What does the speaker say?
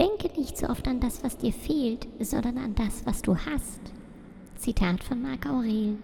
Denke nicht so oft an das, was dir fehlt, sondern an das, was du hast. Zitat von Marc Aurel.